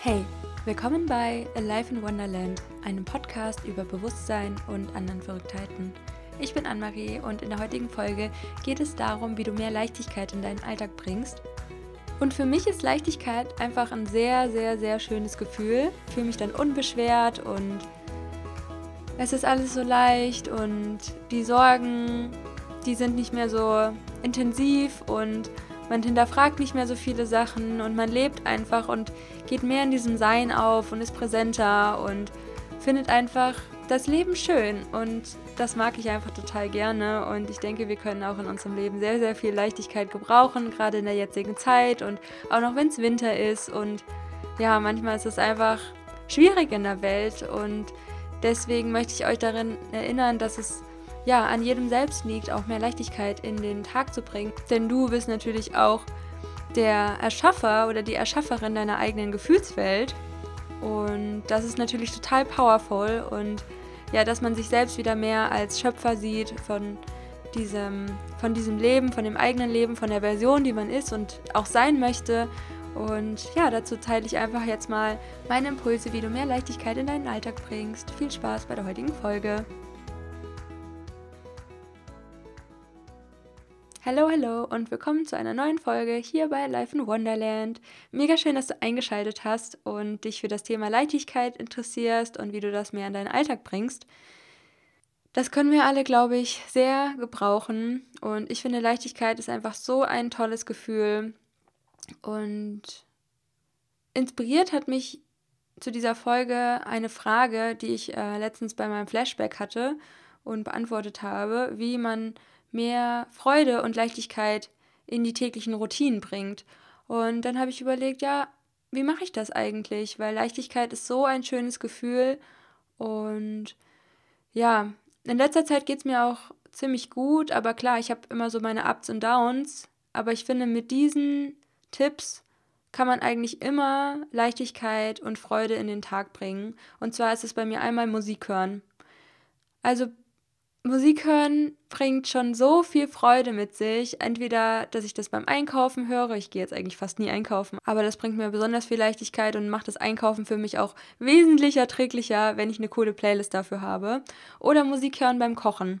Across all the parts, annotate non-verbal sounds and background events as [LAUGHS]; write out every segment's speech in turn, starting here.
Hey, willkommen bei Alive in Wonderland, einem Podcast über Bewusstsein und anderen Verrücktheiten. Ich bin Anne-Marie und in der heutigen Folge geht es darum, wie du mehr Leichtigkeit in deinen Alltag bringst. Und für mich ist Leichtigkeit einfach ein sehr, sehr, sehr schönes Gefühl. Ich fühle mich dann unbeschwert und es ist alles so leicht und die Sorgen, die sind nicht mehr so intensiv und man hinterfragt nicht mehr so viele Sachen und man lebt einfach und geht mehr in diesem Sein auf und ist präsenter und findet einfach das Leben schön. Und das mag ich einfach total gerne. Und ich denke, wir können auch in unserem Leben sehr, sehr viel Leichtigkeit gebrauchen, gerade in der jetzigen Zeit und auch noch wenn es Winter ist. Und ja, manchmal ist es einfach schwierig in der Welt. Und deswegen möchte ich euch darin erinnern, dass es ja, an jedem selbst liegt, auch mehr Leichtigkeit in den Tag zu bringen. Denn du bist natürlich auch der Erschaffer oder die Erschafferin deiner eigenen Gefühlswelt. Und das ist natürlich total powerful und ja, dass man sich selbst wieder mehr als Schöpfer sieht von diesem, von diesem Leben, von dem eigenen Leben, von der Version, die man ist und auch sein möchte. Und ja, dazu teile ich einfach jetzt mal meine Impulse, wie du mehr Leichtigkeit in deinen Alltag bringst. Viel Spaß bei der heutigen Folge. Hallo, hallo und willkommen zu einer neuen Folge hier bei Life in Wonderland. Mega schön, dass du eingeschaltet hast und dich für das Thema Leichtigkeit interessierst und wie du das mehr in deinen Alltag bringst. Das können wir alle, glaube ich, sehr gebrauchen und ich finde, Leichtigkeit ist einfach so ein tolles Gefühl und inspiriert hat mich zu dieser Folge eine Frage, die ich äh, letztens bei meinem Flashback hatte und beantwortet habe, wie man mehr Freude und Leichtigkeit in die täglichen Routinen bringt. Und dann habe ich überlegt, ja, wie mache ich das eigentlich? Weil Leichtigkeit ist so ein schönes Gefühl. Und ja, in letzter Zeit geht es mir auch ziemlich gut, aber klar, ich habe immer so meine Ups und Downs. Aber ich finde, mit diesen Tipps kann man eigentlich immer Leichtigkeit und Freude in den Tag bringen. Und zwar ist es bei mir einmal Musik hören. Also Musik hören bringt schon so viel Freude mit sich. Entweder, dass ich das beim Einkaufen höre, ich gehe jetzt eigentlich fast nie einkaufen, aber das bringt mir besonders viel Leichtigkeit und macht das Einkaufen für mich auch wesentlich erträglicher, wenn ich eine coole Playlist dafür habe. Oder Musik hören beim Kochen.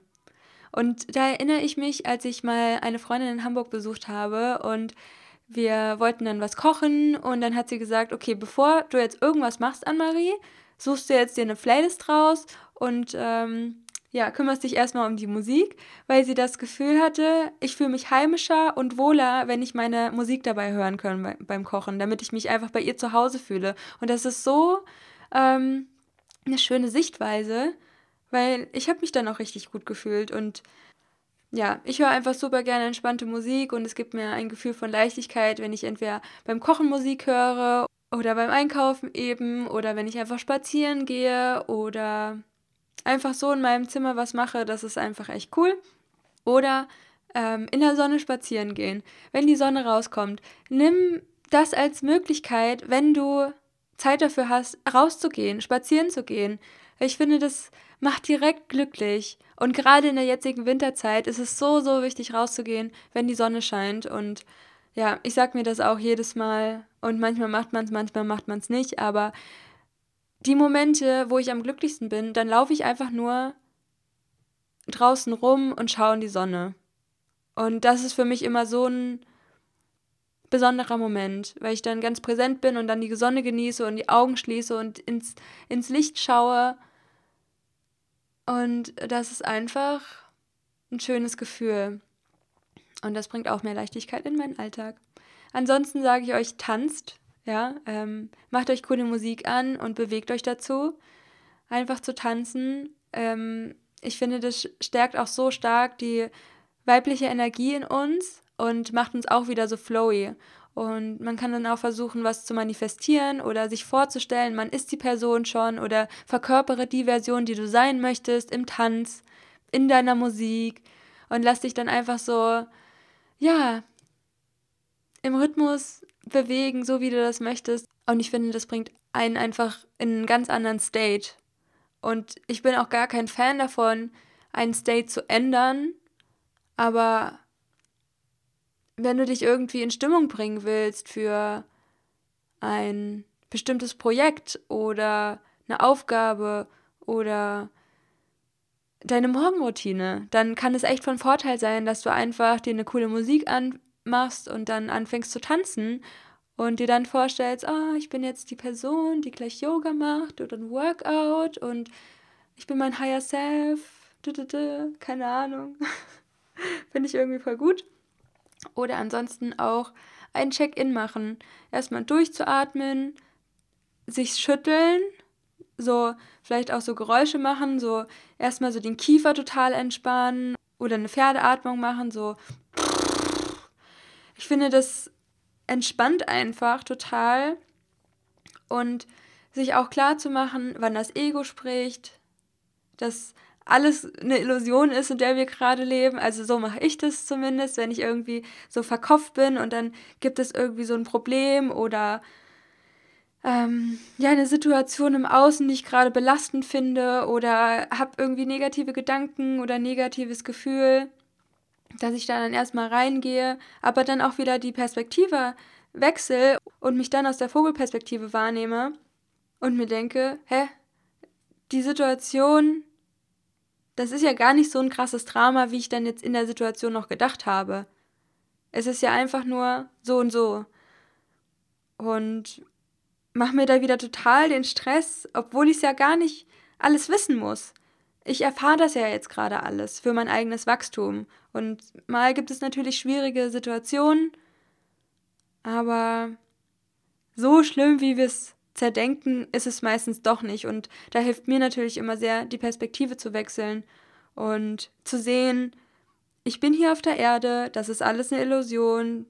Und da erinnere ich mich, als ich mal eine Freundin in Hamburg besucht habe und wir wollten dann was kochen und dann hat sie gesagt, okay, bevor du jetzt irgendwas machst, Anne-Marie, suchst du jetzt dir eine Playlist raus und ähm, ja, kümmerst dich erstmal um die Musik, weil sie das Gefühl hatte, ich fühle mich heimischer und wohler, wenn ich meine Musik dabei hören kann beim Kochen, damit ich mich einfach bei ihr zu Hause fühle. Und das ist so ähm, eine schöne Sichtweise, weil ich habe mich dann auch richtig gut gefühlt und ja, ich höre einfach super gerne entspannte Musik und es gibt mir ein Gefühl von Leichtigkeit, wenn ich entweder beim Kochen Musik höre oder beim Einkaufen eben oder wenn ich einfach spazieren gehe oder einfach so in meinem Zimmer was mache, das ist einfach echt cool. Oder ähm, in der Sonne spazieren gehen. Wenn die Sonne rauskommt, nimm das als Möglichkeit, wenn du Zeit dafür hast, rauszugehen, spazieren zu gehen. Ich finde, das macht direkt glücklich. Und gerade in der jetzigen Winterzeit ist es so, so wichtig, rauszugehen, wenn die Sonne scheint. Und ja, ich sag mir das auch jedes Mal. Und manchmal macht man es, manchmal macht man es nicht. Aber die Momente, wo ich am glücklichsten bin, dann laufe ich einfach nur draußen rum und schaue in die Sonne. Und das ist für mich immer so ein besonderer Moment, weil ich dann ganz präsent bin und dann die Sonne genieße und die Augen schließe und ins, ins Licht schaue. Und das ist einfach ein schönes Gefühl. Und das bringt auch mehr Leichtigkeit in meinen Alltag. Ansonsten sage ich euch, tanzt, ja, ähm, macht euch coole Musik an und bewegt euch dazu, einfach zu tanzen. Ähm, ich finde, das stärkt auch so stark die weibliche Energie in uns und macht uns auch wieder so flowy. Und man kann dann auch versuchen, was zu manifestieren oder sich vorzustellen, man ist die Person schon oder verkörpere die Version, die du sein möchtest, im Tanz, in deiner Musik und lass dich dann einfach so, ja, im Rhythmus bewegen, so wie du das möchtest. Und ich finde, das bringt einen einfach in einen ganz anderen State. Und ich bin auch gar kein Fan davon, einen State zu ändern. Aber wenn du dich irgendwie in Stimmung bringen willst für ein bestimmtes Projekt oder eine Aufgabe oder deine Morgenroutine, dann kann es echt von Vorteil sein, dass du einfach dir eine coole Musik anmachst und dann anfängst zu tanzen und dir dann vorstellst, oh, ich bin jetzt die Person, die gleich Yoga macht oder ein Workout und ich bin mein Higher Self, keine Ahnung. [LAUGHS] Finde ich irgendwie voll gut. Oder ansonsten auch ein Check-in machen. Erstmal durchzuatmen, sich schütteln, so vielleicht auch so Geräusche machen, so erstmal so den Kiefer total entspannen oder eine Pferdeatmung machen, so. Ich finde, das entspannt einfach total und sich auch klar zu machen, wann das Ego spricht, dass alles eine Illusion ist, in der wir gerade leben. Also so mache ich das zumindest, wenn ich irgendwie so verkopft bin und dann gibt es irgendwie so ein Problem oder ähm, ja eine Situation im Außen, die ich gerade belastend finde oder habe irgendwie negative Gedanken oder negatives Gefühl, dass ich da dann erstmal reingehe, aber dann auch wieder die Perspektive wechsle und mich dann aus der Vogelperspektive wahrnehme und mir denke, hä, die Situation das ist ja gar nicht so ein krasses Drama, wie ich dann jetzt in der Situation noch gedacht habe. Es ist ja einfach nur so und so. Und mach mir da wieder total den Stress, obwohl ich es ja gar nicht alles wissen muss. Ich erfahre das ja jetzt gerade alles für mein eigenes Wachstum. Und mal gibt es natürlich schwierige Situationen, aber so schlimm, wie wir es zerdenken, ist es meistens doch nicht. Und da hilft mir natürlich immer sehr, die Perspektive zu wechseln und zu sehen, ich bin hier auf der Erde, das ist alles eine Illusion,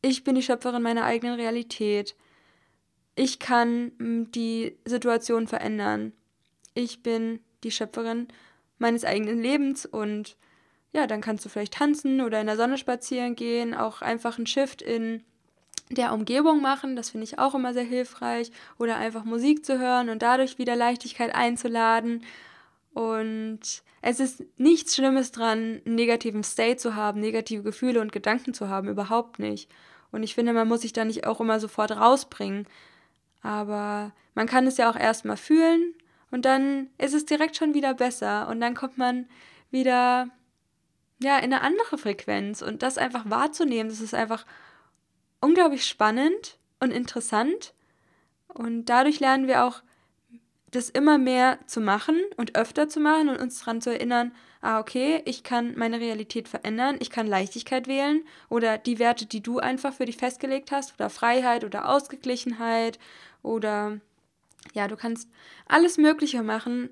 ich bin die Schöpferin meiner eigenen Realität, ich kann hm, die Situation verändern, ich bin die Schöpferin meines eigenen Lebens und ja, dann kannst du vielleicht tanzen oder in der Sonne spazieren gehen, auch einfach ein Shift in der Umgebung machen, das finde ich auch immer sehr hilfreich, oder einfach Musik zu hören und dadurch wieder Leichtigkeit einzuladen. Und es ist nichts Schlimmes dran, einen negativen State zu haben, negative Gefühle und Gedanken zu haben, überhaupt nicht. Und ich finde, man muss sich da nicht auch immer sofort rausbringen. Aber man kann es ja auch erstmal fühlen und dann ist es direkt schon wieder besser und dann kommt man wieder ja in eine andere Frequenz und das einfach wahrzunehmen, das ist einfach unglaublich spannend und interessant. Und dadurch lernen wir auch, das immer mehr zu machen und öfter zu machen und uns daran zu erinnern, ah, okay, ich kann meine Realität verändern, ich kann Leichtigkeit wählen oder die Werte, die du einfach für dich festgelegt hast, oder Freiheit oder Ausgeglichenheit oder ja, du kannst alles Mögliche machen.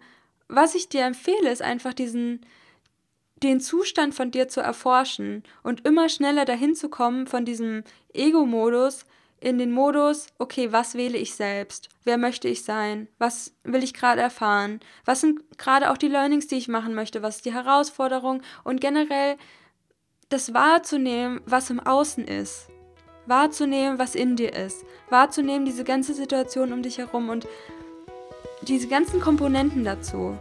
Was ich dir empfehle, ist einfach diesen den Zustand von dir zu erforschen und immer schneller dahin zu kommen von diesem Ego-Modus in den Modus, okay, was wähle ich selbst? Wer möchte ich sein? Was will ich gerade erfahren? Was sind gerade auch die Learnings, die ich machen möchte? Was ist die Herausforderung? Und generell das wahrzunehmen, was im Außen ist. Wahrzunehmen, was in dir ist. Wahrzunehmen, diese ganze Situation um dich herum und diese ganzen Komponenten dazu.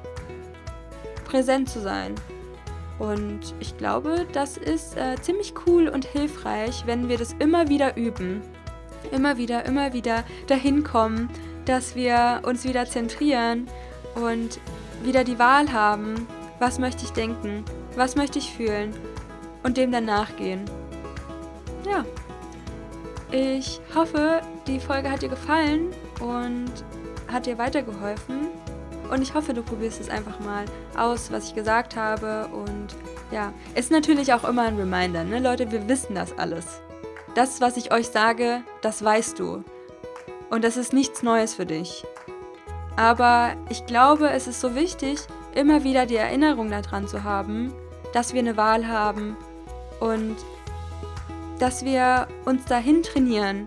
Präsent zu sein. Und ich glaube, das ist äh, ziemlich cool und hilfreich, wenn wir das immer wieder üben. Immer wieder, immer wieder dahin kommen, dass wir uns wieder zentrieren und wieder die Wahl haben, was möchte ich denken, was möchte ich fühlen und dem dann nachgehen. Ja, ich hoffe, die Folge hat dir gefallen und hat dir weitergeholfen. Und ich hoffe, du probierst es einfach mal aus, was ich gesagt habe. Und ja, ist natürlich auch immer ein Reminder, ne Leute, wir wissen das alles. Das, was ich euch sage, das weißt du. Und das ist nichts Neues für dich. Aber ich glaube, es ist so wichtig, immer wieder die Erinnerung daran zu haben, dass wir eine Wahl haben und dass wir uns dahin trainieren,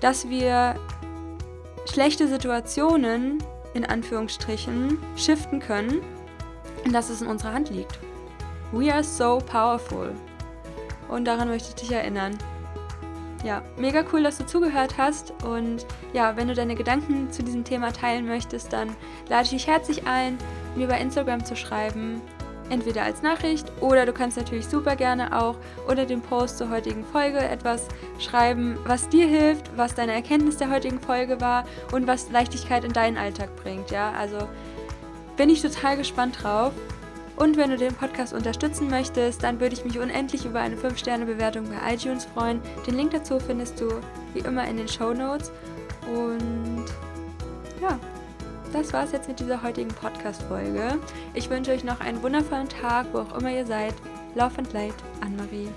dass wir schlechte Situationen in Anführungsstrichen shiften können und dass es in unserer Hand liegt. We are so powerful. Und daran möchte ich dich erinnern. Ja, mega cool, dass du zugehört hast. Und ja, wenn du deine Gedanken zu diesem Thema teilen möchtest, dann lade ich dich herzlich ein, mir bei Instagram zu schreiben. Entweder als Nachricht oder du kannst natürlich super gerne auch unter dem Post zur heutigen Folge etwas schreiben, was dir hilft, was deine Erkenntnis der heutigen Folge war und was Leichtigkeit in deinen Alltag bringt. Ja, also bin ich total gespannt drauf. Und wenn du den Podcast unterstützen möchtest, dann würde ich mich unendlich über eine 5-Sterne-Bewertung bei iTunes freuen. Den Link dazu findest du wie immer in den Show Notes. Und ja, das war es jetzt mit dieser heutigen Podcast-Folge. Ich wünsche euch noch einen wundervollen Tag, wo auch immer ihr seid. Lauf and Light, Anne-Marie.